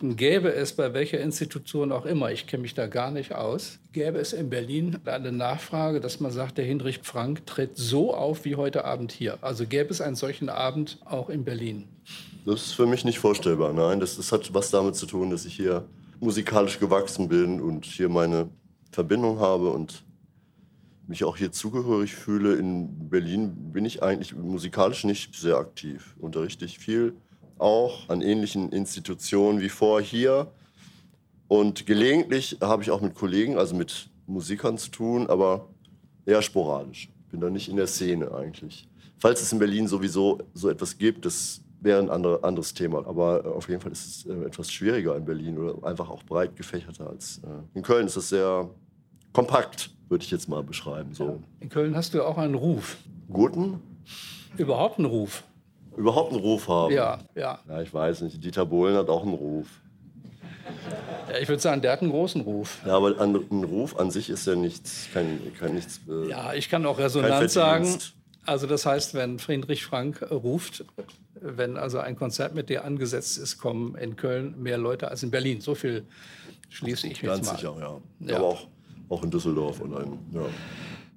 Gäbe es bei welcher Institution auch immer, ich kenne mich da gar nicht aus, gäbe es in Berlin eine Nachfrage, dass man sagt, der Hinrich Frank tritt so auf wie heute Abend hier. Also gäbe es einen solchen Abend auch in Berlin? Das ist für mich nicht vorstellbar. Nein, das, das hat was damit zu tun, dass ich hier musikalisch gewachsen bin und hier meine Verbindung habe und mich auch hier zugehörig fühle. In Berlin bin ich eigentlich musikalisch nicht sehr aktiv. Unterrichte ich viel auch an ähnlichen Institutionen wie vor hier. Und gelegentlich habe ich auch mit Kollegen, also mit Musikern zu tun, aber eher sporadisch. Bin da nicht in der Szene eigentlich. Falls es in Berlin sowieso so etwas gibt, das wäre ein andere, anderes Thema. Aber äh, auf jeden Fall ist es äh, etwas schwieriger in Berlin oder einfach auch breit gefächerter als äh, in Köln. Ist das sehr kompakt, würde ich jetzt mal beschreiben. So. In Köln hast du auch einen Ruf. Guten? Überhaupt einen Ruf überhaupt einen Ruf haben. Ja, ja. Ja, ich weiß nicht. Dieter Bohlen hat auch einen Ruf. Ja, ich würde sagen, der hat einen großen Ruf. Ja, aber ein, ein Ruf an sich ist ja nichts, kein, kein nichts. Äh, ja, ich kann auch resonant sagen. Also das heißt, wenn Friedrich Frank ruft, wenn also ein Konzert mit dir angesetzt ist, kommen in Köln mehr Leute als in Berlin. So viel schließe ich Ganz jetzt mal. Ganz sicher, ja. ja. Aber auch, auch in Düsseldorf und ein, ja.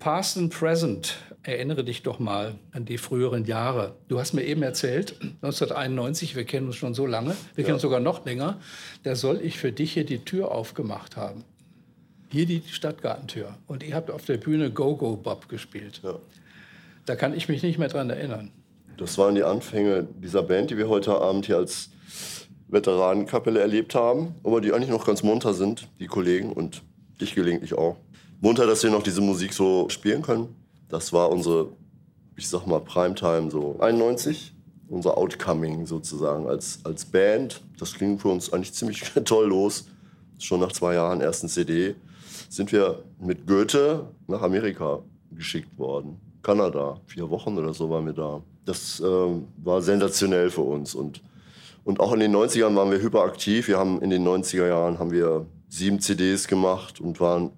Past and Present. Erinnere dich doch mal an die früheren Jahre. Du hast mir eben erzählt, 1991, wir kennen uns schon so lange, wir ja. kennen uns sogar noch länger, da soll ich für dich hier die Tür aufgemacht haben. Hier die Stadtgartentür. Und ihr habt auf der Bühne Go Go Bob gespielt. Ja. Da kann ich mich nicht mehr dran erinnern. Das waren die Anfänge dieser Band, die wir heute Abend hier als Veteranenkapelle erlebt haben, aber die eigentlich noch ganz munter sind, die Kollegen und ich gelegentlich auch munter, dass wir noch diese Musik so spielen können. Das war unsere, ich sag mal, Primetime so 91. Unser Outcoming sozusagen als, als Band. Das ging für uns eigentlich ziemlich toll los. Schon nach zwei Jahren ersten CD sind wir mit Goethe nach Amerika geschickt worden. Kanada, vier Wochen oder so waren wir da. Das äh, war sensationell für uns. Und, und auch in den 90ern waren wir hyperaktiv. Wir haben in den 90er Jahren haben wir sieben CDs gemacht und waren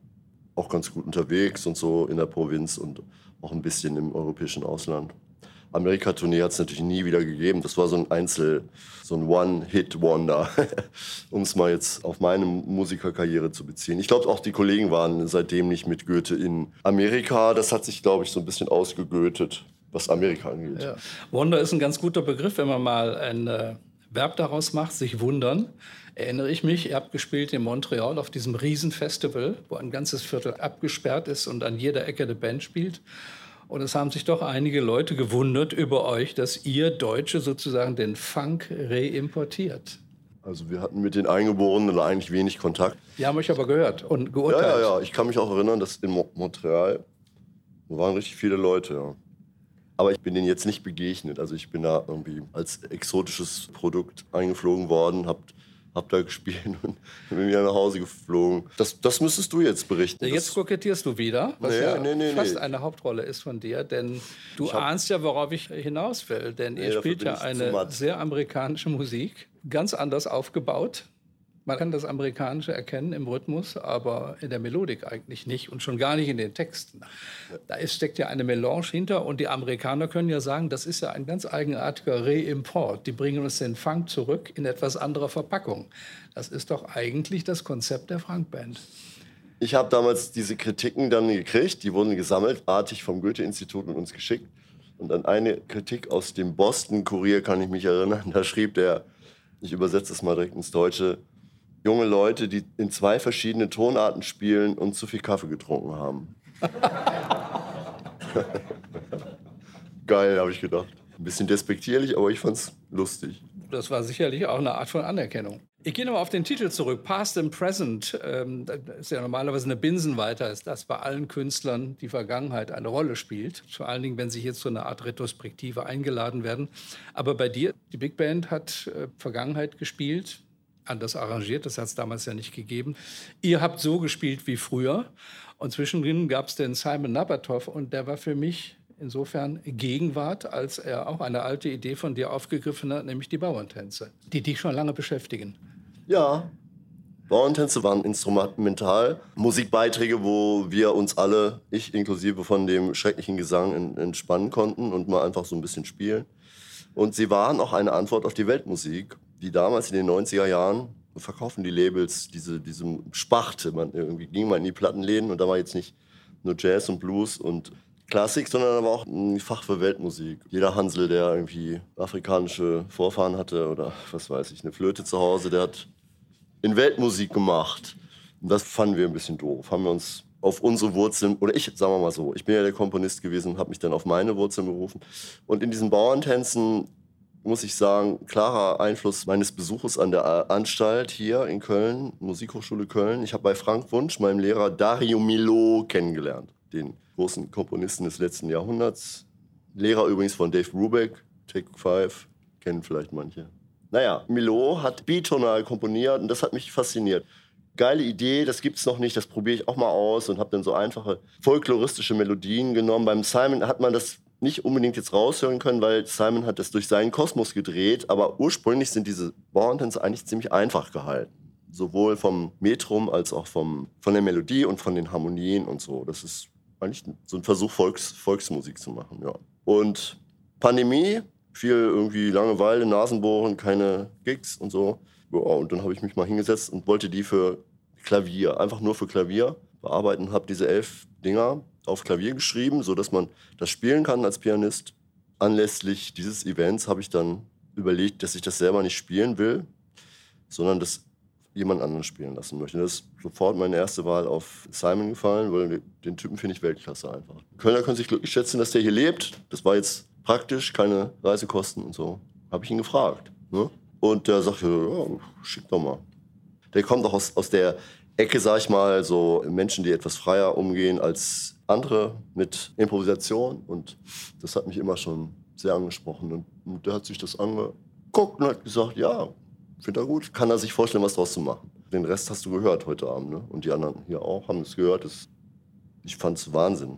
auch ganz gut unterwegs und so in der Provinz und auch ein bisschen im europäischen Ausland. Amerika-Tournee hat es natürlich nie wieder gegeben. Das war so ein Einzel, so ein One-Hit-Wonder, um es mal jetzt auf meine Musikerkarriere zu beziehen. Ich glaube, auch die Kollegen waren seitdem nicht mit Goethe in Amerika. Das hat sich, glaube ich, so ein bisschen ausgegötet, was Amerika angeht. Ja. Wonder ist ein ganz guter Begriff, wenn man mal ein äh, Verb daraus macht, sich wundern erinnere ich mich, ihr habt gespielt in Montreal auf diesem Riesenfestival, wo ein ganzes Viertel abgesperrt ist und an jeder Ecke eine Band spielt. Und es haben sich doch einige Leute gewundert über euch, dass ihr Deutsche sozusagen den Funk reimportiert. Also wir hatten mit den Eingeborenen eigentlich wenig Kontakt. Die haben euch aber gehört und geurteilt. Ja, ja, ja. Ich kann mich auch erinnern, dass in Montreal waren richtig viele Leute. Ja. Aber ich bin denen jetzt nicht begegnet. Also ich bin da irgendwie als exotisches Produkt eingeflogen worden, habe hab da gespielt und bin wieder nach Hause geflogen. Das, das müsstest du jetzt berichten. Jetzt kokettierst du wieder, was nee, ja nee, nee, fast eine Hauptrolle ist von dir, denn du ahnst ja, worauf ich hinaus will. Denn ihr spielt ja eine sehr amerikanische Musik, ganz anders aufgebaut. Man kann das Amerikanische erkennen im Rhythmus, aber in der Melodik eigentlich nicht und schon gar nicht in den Texten. Da ist, steckt ja eine Melange hinter und die Amerikaner können ja sagen, das ist ja ein ganz eigenartiger Reimport. Die bringen uns den Funk zurück in etwas anderer Verpackung. Das ist doch eigentlich das Konzept der Funk-Band. Ich habe damals diese Kritiken dann gekriegt, die wurden gesammelt, artig vom Goethe-Institut und uns geschickt. Und an eine Kritik aus dem Boston Kurier kann ich mich erinnern, da schrieb der, ich übersetze es mal direkt ins Deutsche, junge Leute, die in zwei verschiedene Tonarten spielen und zu viel Kaffee getrunken haben. Geil, habe ich gedacht. Ein bisschen despektierlich, aber ich fand's lustig. Das war sicherlich auch eine Art von Anerkennung. Ich gehe nochmal auf den Titel zurück. Past and Present ähm, das ist ja normalerweise eine Binsenweiter, ist das bei allen Künstlern die Vergangenheit eine Rolle spielt. Vor allen Dingen, wenn sie hier zu einer Art Retrospektive eingeladen werden. Aber bei dir, die Big Band hat äh, Vergangenheit gespielt, anders arrangiert, das hat es damals ja nicht gegeben. Ihr habt so gespielt wie früher und zwischendrin gab es den Simon Nabatow und der war für mich insofern Gegenwart, als er auch eine alte Idee von dir aufgegriffen hat, nämlich die Bauerntänze, die dich schon lange beschäftigen. Ja, Bauerntänze waren instrumental, Musikbeiträge, wo wir uns alle, ich inklusive von dem schrecklichen Gesang, entspannen konnten und mal einfach so ein bisschen spielen. Und sie waren auch eine Antwort auf die Weltmusik die damals in den 90er Jahren verkaufen die Labels diese, diese Spachte. Man, irgendwie ging man in die Plattenläden und da war jetzt nicht nur Jazz und Blues und Klassik, sondern aber auch ein Fach für Weltmusik. Jeder Hansel, der irgendwie afrikanische Vorfahren hatte oder was weiß ich, eine Flöte zu Hause, der hat in Weltmusik gemacht. Und das fanden wir ein bisschen doof. Haben wir uns auf unsere Wurzeln, oder ich, sagen wir mal so, ich bin ja der Komponist gewesen habe mich dann auf meine Wurzeln berufen. Und in diesen Bauerntänzen muss ich sagen, klarer Einfluss meines Besuches an der Anstalt hier in Köln, Musikhochschule Köln. Ich habe bei Frank Wunsch, meinem Lehrer Dario Milo, kennengelernt, den großen Komponisten des letzten Jahrhunderts. Lehrer übrigens von Dave Brubeck, Take Five, kennen vielleicht manche. Naja, Milo hat bitonal komponiert und das hat mich fasziniert. Geile Idee, das gibt's noch nicht, das probiere ich auch mal aus und habe dann so einfache folkloristische Melodien genommen. Beim Simon hat man das nicht unbedingt jetzt raushören können, weil Simon hat das durch seinen Kosmos gedreht. Aber ursprünglich sind diese Bauerntänze eigentlich ziemlich einfach gehalten. Sowohl vom Metrum als auch vom, von der Melodie und von den Harmonien und so. Das ist eigentlich so ein Versuch, Volks, Volksmusik zu machen. Ja. Und Pandemie, viel irgendwie Langeweile, Nasenbohren, keine Gigs und so. Ja, und dann habe ich mich mal hingesetzt und wollte die für Klavier, einfach nur für Klavier bearbeiten, habe diese elf Dinger auf Klavier geschrieben, sodass man das spielen kann als Pianist. Anlässlich dieses Events habe ich dann überlegt, dass ich das selber nicht spielen will, sondern das jemand anderen spielen lassen möchte. Das ist sofort meine erste Wahl auf Simon gefallen, weil den Typen finde ich Weltklasse einfach. Kölner können sich glücklich schätzen, dass der hier lebt. Das war jetzt praktisch, keine Reisekosten und so. Habe ich ihn gefragt. Ne? Und der sagte, ja, schick doch mal. Der kommt auch aus, aus der Ecke, sag ich mal, so Menschen, die etwas freier umgehen als andere mit Improvisation. Und das hat mich immer schon sehr angesprochen. Und, der hat sich das angeguckt und hat gesagt, ja, finde er gut, kann er sich vorstellen, was draus zu machen. Den Rest hast du gehört heute Abend. Ne? Und die anderen hier auch haben es gehört. Das, ich fand es Wahnsinn.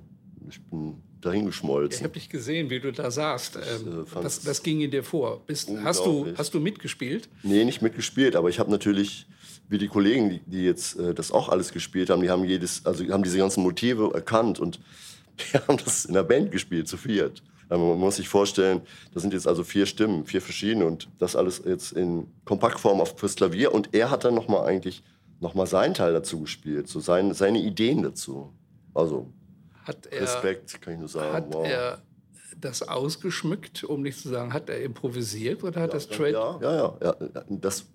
Ich bin dahin geschmolzen. Ich habe dich gesehen, wie du da saßt. Ähm, das, das, das, ging in dir vor. Bist, hast, du, hast du mitgespielt? Nee, nicht mitgespielt, aber ich habe natürlich wie die Kollegen, die, die jetzt äh, das auch alles gespielt haben, die haben jedes, also haben diese ganzen Motive erkannt und wir haben das in der Band gespielt, zu viert. Man muss sich vorstellen, das sind jetzt also vier Stimmen, vier verschiedene und das alles jetzt in Kompaktform auf fürs Klavier und er hat dann nochmal eigentlich nochmal seinen Teil dazu gespielt, so sein, seine Ideen dazu. Also er, Respekt, kann ich nur sagen. Hat wow. er das ausgeschmückt, um nicht zu sagen, hat er improvisiert oder hat ja, das Trade? Ja, ja, ja, ja, das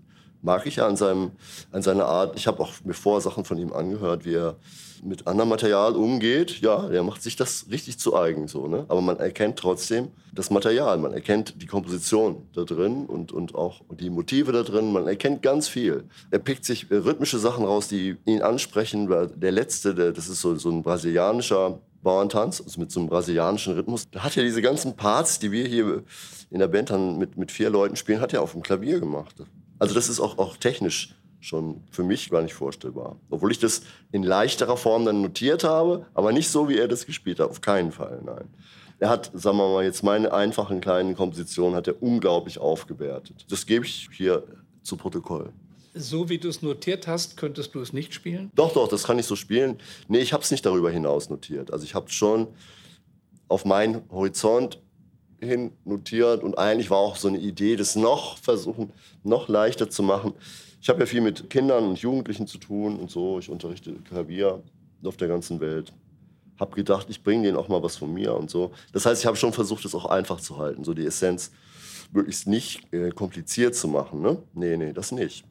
mag ich ja an, seinem, an seiner Art. Ich habe auch mir vorher Sachen von ihm angehört, wie er mit anderem Material umgeht. Ja, er macht sich das richtig zu eigen. So, ne? Aber man erkennt trotzdem das Material. Man erkennt die Komposition da drin und, und auch die Motive da drin. Man erkennt ganz viel. Er pickt sich rhythmische Sachen raus, die ihn ansprechen. Der letzte, der, das ist so, so ein brasilianischer Bauerntanz, also mit so einem brasilianischen Rhythmus. Hat er diese ganzen Parts, die wir hier in der Band dann mit, mit vier Leuten spielen, hat er auf dem Klavier gemacht. Also das ist auch, auch technisch schon für mich gar nicht vorstellbar. Obwohl ich das in leichterer Form dann notiert habe, aber nicht so, wie er das gespielt hat. Auf keinen Fall, nein. Er hat, sagen wir mal, jetzt meine einfachen kleinen Kompositionen hat er unglaublich aufgewertet. Das gebe ich hier zu Protokoll. So wie du es notiert hast, könntest du es nicht spielen? Doch, doch, das kann ich so spielen. Nee, ich habe es nicht darüber hinaus notiert. Also ich habe schon auf meinen Horizont hin notiert und eigentlich war auch so eine Idee, das noch versuchen, noch leichter zu machen. Ich habe ja viel mit Kindern und Jugendlichen zu tun und so. Ich unterrichte Klavier auf der ganzen Welt. Habe gedacht, ich bringe denen auch mal was von mir und so. Das heißt, ich habe schon versucht, es auch einfach zu halten, so die Essenz möglichst nicht äh, kompliziert zu machen. Ne? Nee, nee, das nicht.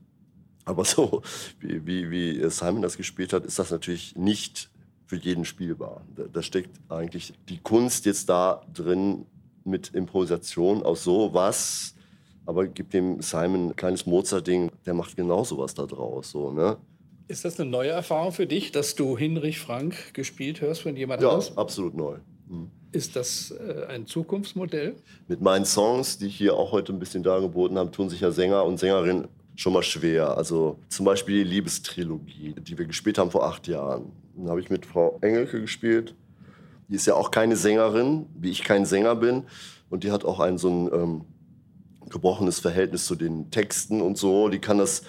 Aber so, wie, wie, wie Simon das gespielt hat, ist das natürlich nicht für jeden spielbar. Da, da steckt eigentlich die Kunst jetzt da drin, mit Improvisation aus sowas, aber gibt dem Simon ein kleines Mozart-Ding, der macht genau sowas da draus. So, ne? Ist das eine neue Erfahrung für dich, dass du Hinrich Frank gespielt hörst von jemand ja, anders? Ja, absolut neu. Mhm. Ist das äh, ein Zukunftsmodell? Mit meinen Songs, die ich hier auch heute ein bisschen dargeboten habe, tun sich ja Sänger und Sängerinnen schon mal schwer. Also zum Beispiel die Liebestrilogie, die wir gespielt haben vor acht Jahren. Dann habe ich mit Frau Engelke gespielt die ist ja auch keine Sängerin, wie ich kein Sänger bin. Und die hat auch ein so ein ähm, gebrochenes Verhältnis zu den Texten und so. Die kann das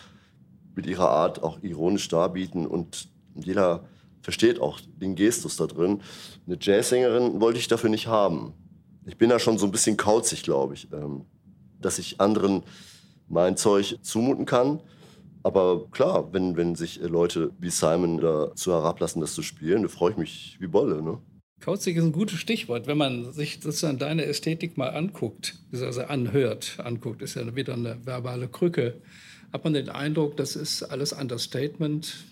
mit ihrer Art auch ironisch darbieten. Und jeder versteht auch den Gestus da drin. Eine Jazzsängerin wollte ich dafür nicht haben. Ich bin da schon so ein bisschen kauzig, glaube ich, ähm, dass ich anderen mein Zeug zumuten kann. Aber klar, wenn, wenn sich Leute wie Simon dazu herablassen, das zu spielen, da freue ich mich wie Bolle. Ne? Kauzig ist ein gutes Stichwort. Wenn man sich sozusagen deine Ästhetik mal anguckt, also anhört, anguckt, ist ja wieder eine verbale Krücke, hat man den Eindruck, das ist alles Understatement,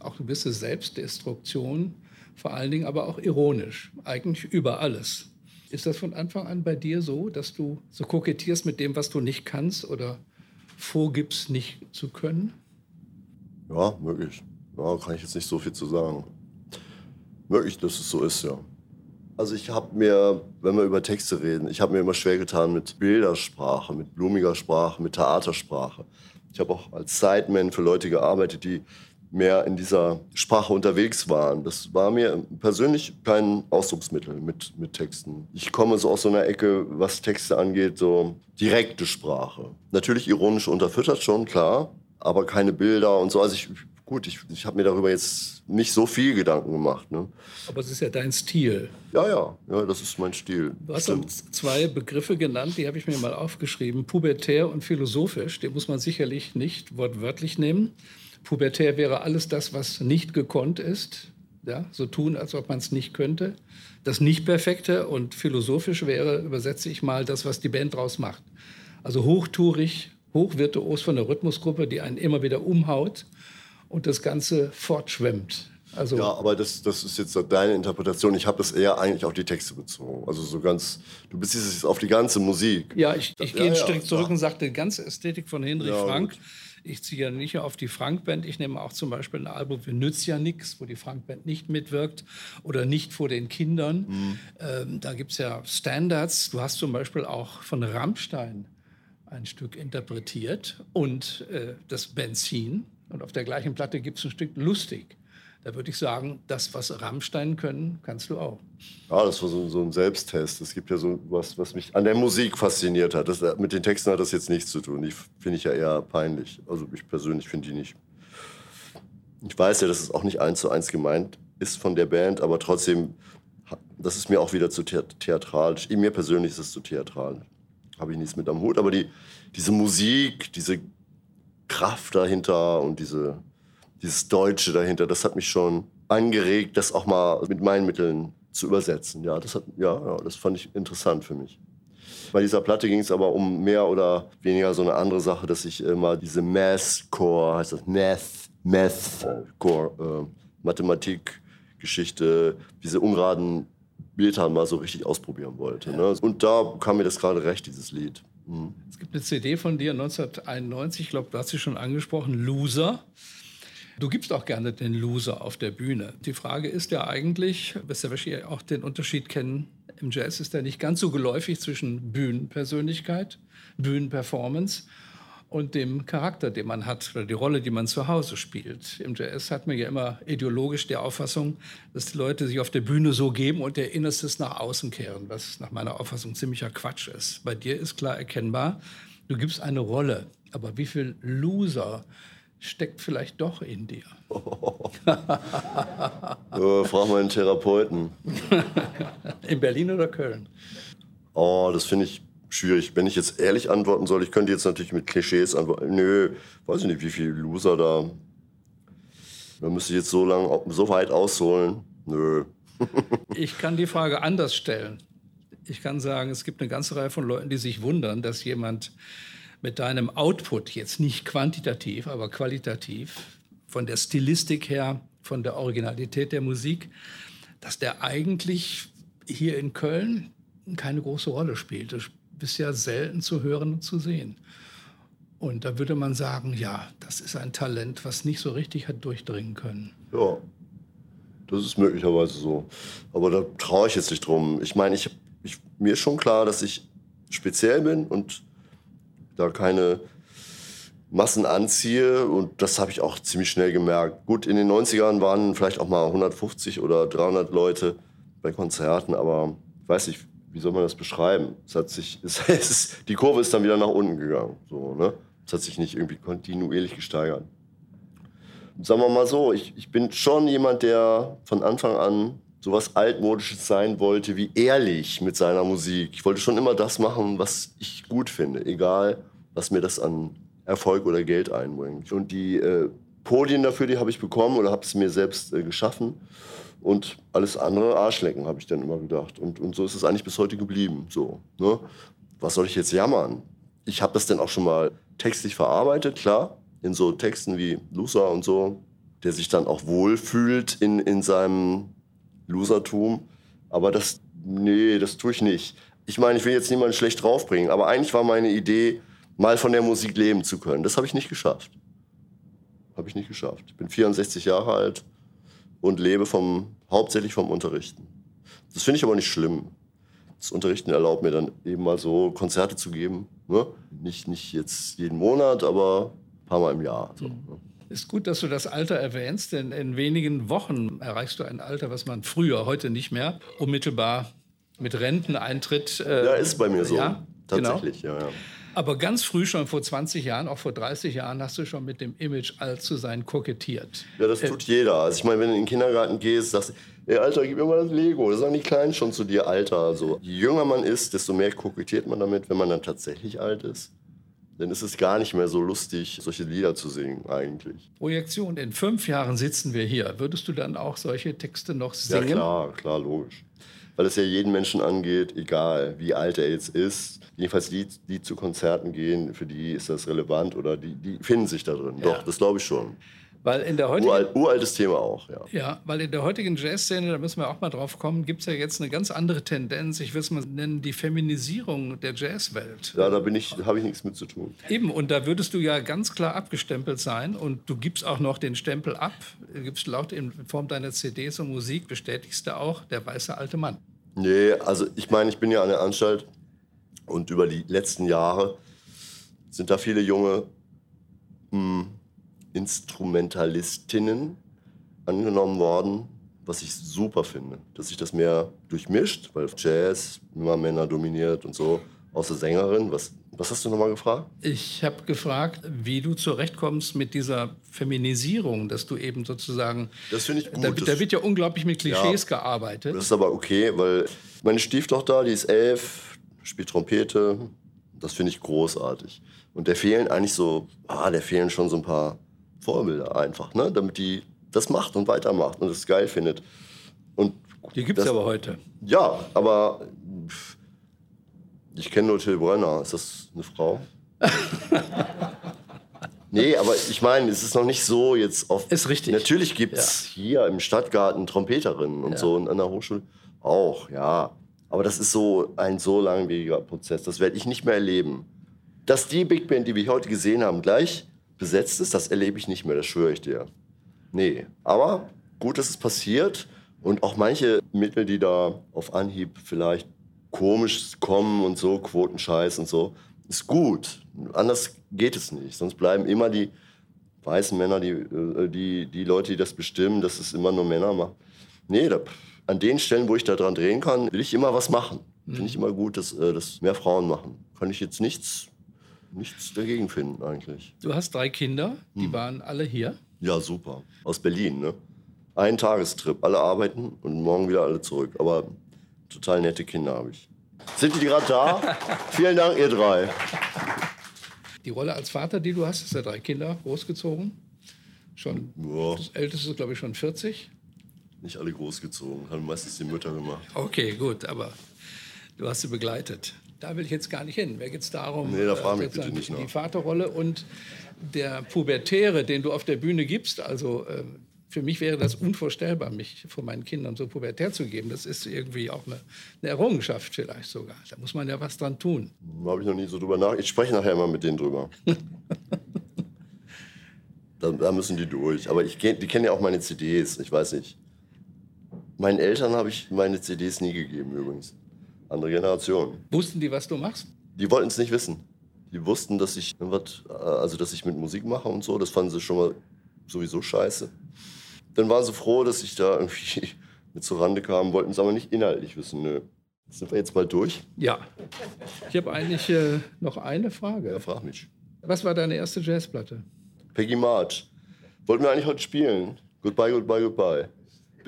auch eine gewisse Selbstdestruktion, vor allen Dingen aber auch ironisch, eigentlich über alles. Ist das von Anfang an bei dir so, dass du so kokettierst mit dem, was du nicht kannst oder vorgibst, nicht zu können? Ja, möglich. Ja, kann ich jetzt nicht so viel zu sagen. Möglich, dass es so ist, ja. Also ich habe mir, wenn wir über Texte reden, ich habe mir immer schwer getan mit Bildersprache, mit blumiger Sprache, mit Theatersprache. Ich habe auch als Sideman für Leute gearbeitet, die mehr in dieser Sprache unterwegs waren. Das war mir persönlich kein Ausdrucksmittel mit, mit Texten. Ich komme so aus so einer Ecke, was Texte angeht, so direkte Sprache. Natürlich ironisch unterfüttert schon, klar, aber keine Bilder und so. Also ich, gut, ich, ich habe mir darüber jetzt nicht so viel Gedanken gemacht. Ne? Aber es ist ja dein Stil. Ja, ja, ja, das ist mein Stil. Du hast zwei Begriffe genannt, die habe ich mir mal aufgeschrieben. Pubertär und philosophisch. Den muss man sicherlich nicht wortwörtlich nehmen. Pubertär wäre alles das, was nicht gekonnt ist. Ja, so tun, als ob man es nicht könnte. Das Nicht-Perfekte und philosophisch wäre, übersetze ich mal, das, was die Band draus macht. Also hochtourig, hochvirtuos von der Rhythmusgruppe, die einen immer wieder umhaut und das Ganze fortschwemmt. Also ja, aber das, das ist jetzt deine Interpretation. Ich habe das eher eigentlich auf die Texte bezogen. Also so ganz, du beziehst es jetzt auf die ganze Musik. Ja, ich, ich ja, gehe ja, Schritt zurück ja. und sage, die ganze Ästhetik von Henry Frank. Gut ich ziehe ja nicht nur auf die Frank-Band, ich nehme auch zum Beispiel ein Album wie Nützt ja nix, wo die Frank-Band nicht mitwirkt oder nicht vor den Kindern. Mhm. Ähm, da gibt es ja Standards. Du hast zum Beispiel auch von Rammstein ein Stück interpretiert und äh, das Benzin. Und auf der gleichen Platte gibt es ein Stück Lustig. Da würde ich sagen, das, was Rammstein können, kannst du auch. Ja, das war so, so ein Selbsttest. Es gibt ja so was, was mich an der Musik fasziniert hat. Das, mit den Texten hat das jetzt nichts zu tun. Die finde ich ja eher peinlich. Also ich persönlich finde die nicht. Ich weiß ja, dass es auch nicht eins zu eins gemeint ist von der Band, aber trotzdem, das ist mir auch wieder zu theatralisch. Mir persönlich ist es zu theatralisch. Habe ich nichts mit am Hut. Aber die, diese Musik, diese Kraft dahinter und diese dieses Deutsche dahinter, das hat mich schon angeregt, das auch mal mit meinen Mitteln zu übersetzen. Ja, das, hat, ja, ja, das fand ich interessant für mich. Bei dieser Platte ging es aber um mehr oder weniger so eine andere Sache, dass ich immer diese Math-Core, heißt das Math, Math-Core, äh, Mathematik-Geschichte, diese ungeraden Bilder mal so richtig ausprobieren wollte. Ne? Und da kam mir das gerade recht, dieses Lied. Es gibt eine CD von dir 1991, ich glaube, du hast sie schon angesprochen, Loser. Du gibst auch gerne den Loser auf der Bühne. Die Frage ist ja eigentlich, wirst ja wahrscheinlich auch den Unterschied kennen, im Jazz ist er nicht ganz so geläufig zwischen Bühnenpersönlichkeit, Bühnenperformance und dem Charakter, den man hat oder die Rolle, die man zu Hause spielt. Im Jazz hat man ja immer ideologisch die Auffassung, dass die Leute sich auf der Bühne so geben und ihr Innerstes nach außen kehren, was nach meiner Auffassung ziemlicher Quatsch ist. Bei dir ist klar erkennbar, du gibst eine Rolle, aber wie viel Loser steckt vielleicht doch in dir. Oh. oh, frag mal einen Therapeuten. in Berlin oder Köln? Oh, das finde ich schwierig. Wenn ich jetzt ehrlich antworten soll, ich könnte jetzt natürlich mit Klischees antworten. Nö, weiß ich nicht, wie viele Loser da. Da müsste ich jetzt so lang, so weit ausholen. Nö. ich kann die Frage anders stellen. Ich kann sagen, es gibt eine ganze Reihe von Leuten, die sich wundern, dass jemand mit deinem Output, jetzt nicht quantitativ, aber qualitativ, von der Stilistik her, von der Originalität der Musik, dass der eigentlich hier in Köln keine große Rolle spielt. Ja selten zu hören und zu sehen. Und da würde man sagen, ja, das ist ein Talent, was nicht so richtig hat durchdringen können. Ja, das ist möglicherweise so. Aber da traue ich jetzt nicht drum. Ich meine, ich, ich, mir ist schon klar, dass ich speziell bin und da keine Massen anziehe. Und das habe ich auch ziemlich schnell gemerkt. Gut, in den 90ern waren vielleicht auch mal 150 oder 300 Leute bei Konzerten, aber weiß nicht, wie soll man das beschreiben? Es hat sich, es, es, die Kurve ist dann wieder nach unten gegangen. So, ne? Es hat sich nicht irgendwie kontinuierlich gesteigert. sagen wir mal so, ich, ich bin schon jemand, der von Anfang an sowas altmodisches sein wollte wie ehrlich mit seiner Musik. Ich wollte schon immer das machen, was ich gut finde, egal was mir das an Erfolg oder Geld einbringt. Und die äh, Podien dafür, die habe ich bekommen oder habe es mir selbst äh, geschaffen. Und alles andere Arschlecken, habe ich dann immer gedacht. Und, und so ist es eigentlich bis heute geblieben. So, ne? Was soll ich jetzt jammern? Ich habe das dann auch schon mal textlich verarbeitet, klar, in so Texten wie Loser und so, der sich dann auch wohlfühlt in, in seinem Losertum. Aber das, nee, das tue ich nicht. Ich meine, ich will jetzt niemanden schlecht draufbringen, aber eigentlich war meine Idee, mal von der Musik leben zu können. Das habe ich nicht geschafft. Habe ich nicht geschafft. Ich bin 64 Jahre alt und lebe vom, hauptsächlich vom Unterrichten. Das finde ich aber nicht schlimm. Das Unterrichten erlaubt mir dann eben mal so Konzerte zu geben. Ne? Nicht, nicht jetzt jeden Monat, aber ein paar Mal im Jahr. So, mhm. ne? Ist gut, dass du das Alter erwähnst, denn in wenigen Wochen erreichst du ein Alter, was man früher, heute nicht mehr, unmittelbar mit Renteneintritt. Äh, ja, ist bei mir so. Ja, genau. Tatsächlich, genau. ja, ja. Aber ganz früh, schon vor 20 Jahren, auch vor 30 Jahren, hast du schon mit dem Image alt zu sein kokettiert. Ja, das tut jeder. Also ich meine, wenn du in den Kindergarten gehst, sagst du, ey, Alter, gib mir mal das Lego. Das sagen die Kleinen schon zu dir, Alter. Also, je jünger man ist, desto mehr kokettiert man damit, wenn man dann tatsächlich alt ist. Dann ist es gar nicht mehr so lustig, solche Lieder zu singen, eigentlich. Projektion, in fünf Jahren sitzen wir hier. Würdest du dann auch solche Texte noch singen? Ja, klar, klar, logisch weil es ja jeden Menschen angeht, egal wie alt er jetzt ist. Jedenfalls die, die zu Konzerten gehen, für die ist das relevant oder die, die finden sich da drin. Ja. Doch, das glaube ich schon. Weil in der heutigen, Uralt, uraltes Thema auch, ja. Ja, weil in der heutigen Jazzszene, da müssen wir auch mal drauf kommen, gibt es ja jetzt eine ganz andere Tendenz. Ich will es mal nennen, die Feminisierung der Jazzwelt. Ja, da bin ich, habe ich nichts mit zu tun. Eben, und da würdest du ja ganz klar abgestempelt sein und du gibst auch noch den Stempel ab, du gibst laut in Form deiner CDs und Musik, bestätigst du auch, der weiße alte Mann. Nee, also ich meine, ich bin ja an der Anstalt und über die letzten Jahre sind da viele junge mh, hm, Instrumentalistinnen angenommen worden, was ich super finde, dass sich das mehr durchmischt, weil Jazz immer Männer dominiert und so, außer Sängerin, was was hast du nochmal gefragt? Ich habe gefragt, wie du zurechtkommst mit dieser Feminisierung, dass du eben sozusagen. Das finde ich gut. Da, da, wird ja unglaublich mit Klischees ja, gearbeitet. Das ist aber okay, weil meine Stieftochter, die ist elf, spielt Trompete. Das finde ich großartig. Und der fehlen eigentlich so, ah, der fehlen schon so ein paar Vorbilder einfach, ne? damit die das macht und weitermacht und es geil findet. Und die gibt es aber heute. Ja, aber ich kenne nur Till Brönner. Ist das eine Frau? nee, aber ich meine, es ist noch nicht so jetzt auf. Ist richtig. Natürlich gibt es ja. hier im Stadtgarten Trompeterinnen und ja. so und an der Hochschule auch, ja. Aber das ist so ein so langwieriger Prozess. Das werde ich nicht mehr erleben. Dass die Big Band, die wir heute gesehen haben, gleich besetzt ist, das erlebe ich nicht mehr, das schwöre ich dir. Nee. Aber gut, dass es passiert. Und auch manche Mittel, die da auf Anhieb vielleicht komisch kommen und so, Quotenscheiß und so, ist gut. Anders geht es nicht. Sonst bleiben immer die weißen Männer, die, äh, die, die Leute, die das bestimmen, dass es immer nur Männer machen. Nee, da, an den Stellen, wo ich da dran drehen kann, will ich immer was machen. Mhm. Finde ich immer gut, dass, äh, dass mehr Frauen machen. Kann ich jetzt nichts, nichts dagegen finden eigentlich. Du hast drei Kinder, die hm. waren alle hier? Ja, super. Aus Berlin, ne? Ein Tagestrip, alle arbeiten und morgen wieder alle zurück. Aber total nette Kinder habe ich. Sind die gerade da? Vielen Dank, ihr drei. Die Rolle als Vater, die du hast, ist ja drei Kinder großgezogen. Schon, ja. Das älteste ist, glaube ich, schon 40. Nicht alle großgezogen, haben meistens die Mütter gemacht. Okay, gut, aber du hast sie begleitet. Da will ich jetzt gar nicht hin. Mir geht es darum, nee, da mich bitte nicht die nach. Vaterrolle und der Pubertäre, den du auf der Bühne gibst, also äh, für mich wäre das unvorstellbar, mich vor meinen Kindern so pubertär zu geben. Das ist irgendwie auch eine, eine Errungenschaft vielleicht sogar. Da muss man ja was dran tun. Da habe ich noch nie so drüber nach. Ich spreche nachher mal mit denen drüber. da, da, müssen die durch. Aber ich, die kennen ja auch meine CDs. Ich weiß nicht. Meinen Eltern habe ich meine CDs nie gegeben übrigens. Andere Generation. Wussten die, was du machst? Die wollten es nicht wissen. Die wussten, dass ich, also dass ich mit Musik mache und so. Das fanden sie schon mal sowieso scheiße dann waren sie froh, dass ich da irgendwie mit zur Rande kam, wollten es aber nicht inhaltlich wissen. Nö. Sind wir jetzt mal durch? Ja. Ich habe eigentlich äh, noch eine Frage. Ja, frag mich. Was war deine erste Jazzplatte? Peggy March. Wollten wir eigentlich heute spielen. Goodbye, goodbye, goodbye.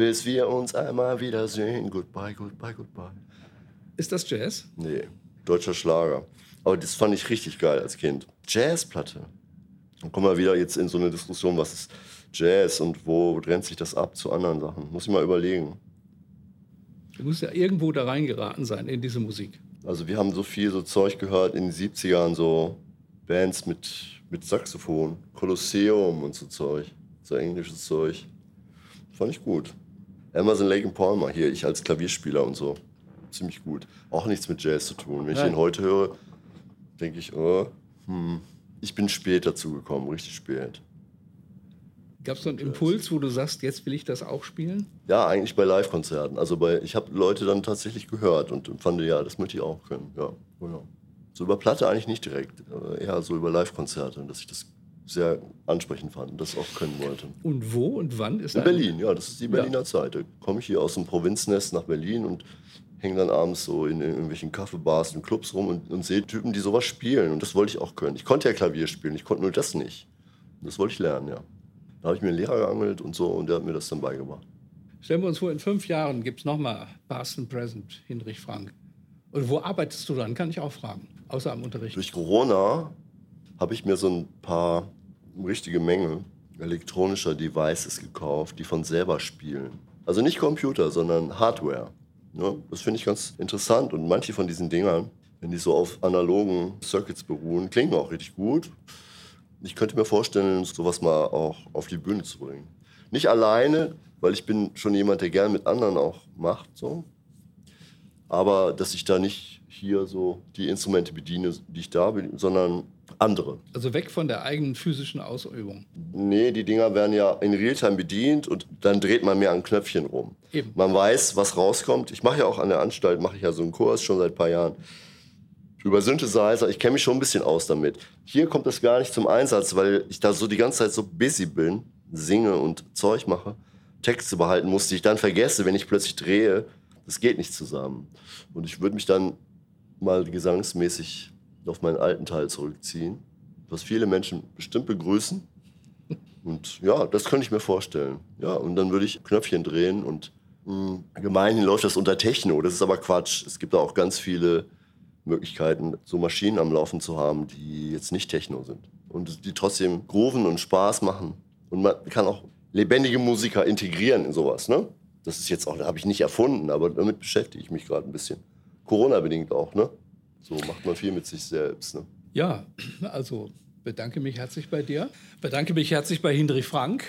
Bis wir uns einmal wiedersehen. Goodbye, goodbye, goodbye. Ist das Jazz? Nee, deutscher Schlager. Aber das fand ich richtig geil als Kind. Jazzplatte. Dann kommen wir wieder jetzt in so eine Diskussion, was ist Jazz und wo trennt sich das ab zu anderen Sachen? Muss ich mal überlegen. Du musst ja irgendwo da reingeraten sein in diese Musik. Also wir haben so viel so Zeug gehört in den 70ern, so Bands mit, mit Saxophon, Kolosseum und so Zeug, so englisches Zeug. Fand ich gut. Emerson Lake and Palmer hier, ich als Klavierspieler und so. Ziemlich gut. Auch nichts mit Jazz zu tun. Wenn ich Nein. ihn heute höre, denke ich, oh, hm, ich bin spät dazu gekommen, richtig spät. Gab es so einen Impuls, wo du sagst, jetzt will ich das auch spielen? Ja, eigentlich bei Live-Konzerten. Also bei, ich habe Leute dann tatsächlich gehört und fand, ja, das möchte ich auch können. Ja, genau. So über Platte eigentlich nicht direkt, eher so über Live-Konzerte, dass ich das sehr ansprechend fand und das auch können wollte. Und wo und wann ist In Berlin, ja, das ist die Berliner Zeit. Da komme ich hier aus dem Provinznest nach Berlin und hänge dann abends so in, in irgendwelchen Kaffeebars und Clubs rum und, und sehe Typen, die sowas spielen. Und das wollte ich auch können. Ich konnte ja Klavier spielen, ich konnte nur das nicht. Und das wollte ich lernen, ja. Da habe ich mir einen Lehrer geangelt und so und der hat mir das dann beigebracht. Stellen wir uns vor, in fünf Jahren gibt es nochmal and Present, Hinrich Frank. Und wo arbeitest du dann? Kann ich auch fragen. Außer am Unterricht. Durch Corona habe ich mir so ein paar, eine richtige Menge elektronischer Devices gekauft, die von selber spielen. Also nicht Computer, sondern Hardware. Ne? Das finde ich ganz interessant. Und manche von diesen Dingern, wenn die so auf analogen Circuits beruhen, klingen auch richtig gut. Ich könnte mir vorstellen, sowas mal auch auf die Bühne zu bringen. Nicht alleine, weil ich bin schon jemand, der gern mit anderen auch macht. So aber dass ich da nicht hier so die Instrumente bediene, die ich da bin, sondern andere. Also weg von der eigenen physischen Ausübung. Nee, die Dinger werden ja in Realtime bedient und dann dreht man mehr an Knöpfchen rum. Eben. Man weiß, was rauskommt. Ich mache ja auch an der Anstalt, mache ich ja so einen Kurs schon seit ein paar Jahren über Synthesizer. Ich kenne mich schon ein bisschen aus damit. Hier kommt das gar nicht zum Einsatz, weil ich da so die ganze Zeit so busy bin, singe und Zeug mache, Texte behalten muss, die ich dann vergesse, wenn ich plötzlich drehe. Das geht nicht zusammen. Und ich würde mich dann mal gesangsmäßig auf meinen alten Teil zurückziehen, was viele Menschen bestimmt begrüßen. Und ja, das könnte ich mir vorstellen. Ja, und dann würde ich Knöpfchen drehen und mh, gemeinhin läuft das unter Techno. Das ist aber Quatsch. Es gibt da auch ganz viele Möglichkeiten, so Maschinen am Laufen zu haben, die jetzt nicht Techno sind. Und die trotzdem grooven und Spaß machen. Und man kann auch lebendige Musiker integrieren in sowas. Ne? Das ist jetzt auch, habe ich nicht erfunden, aber damit beschäftige ich mich gerade ein bisschen. Corona-bedingt auch, ne? So macht man viel mit sich selbst. Ne? Ja, also bedanke mich herzlich bei dir. Bedanke mich herzlich bei Hindrich Frank.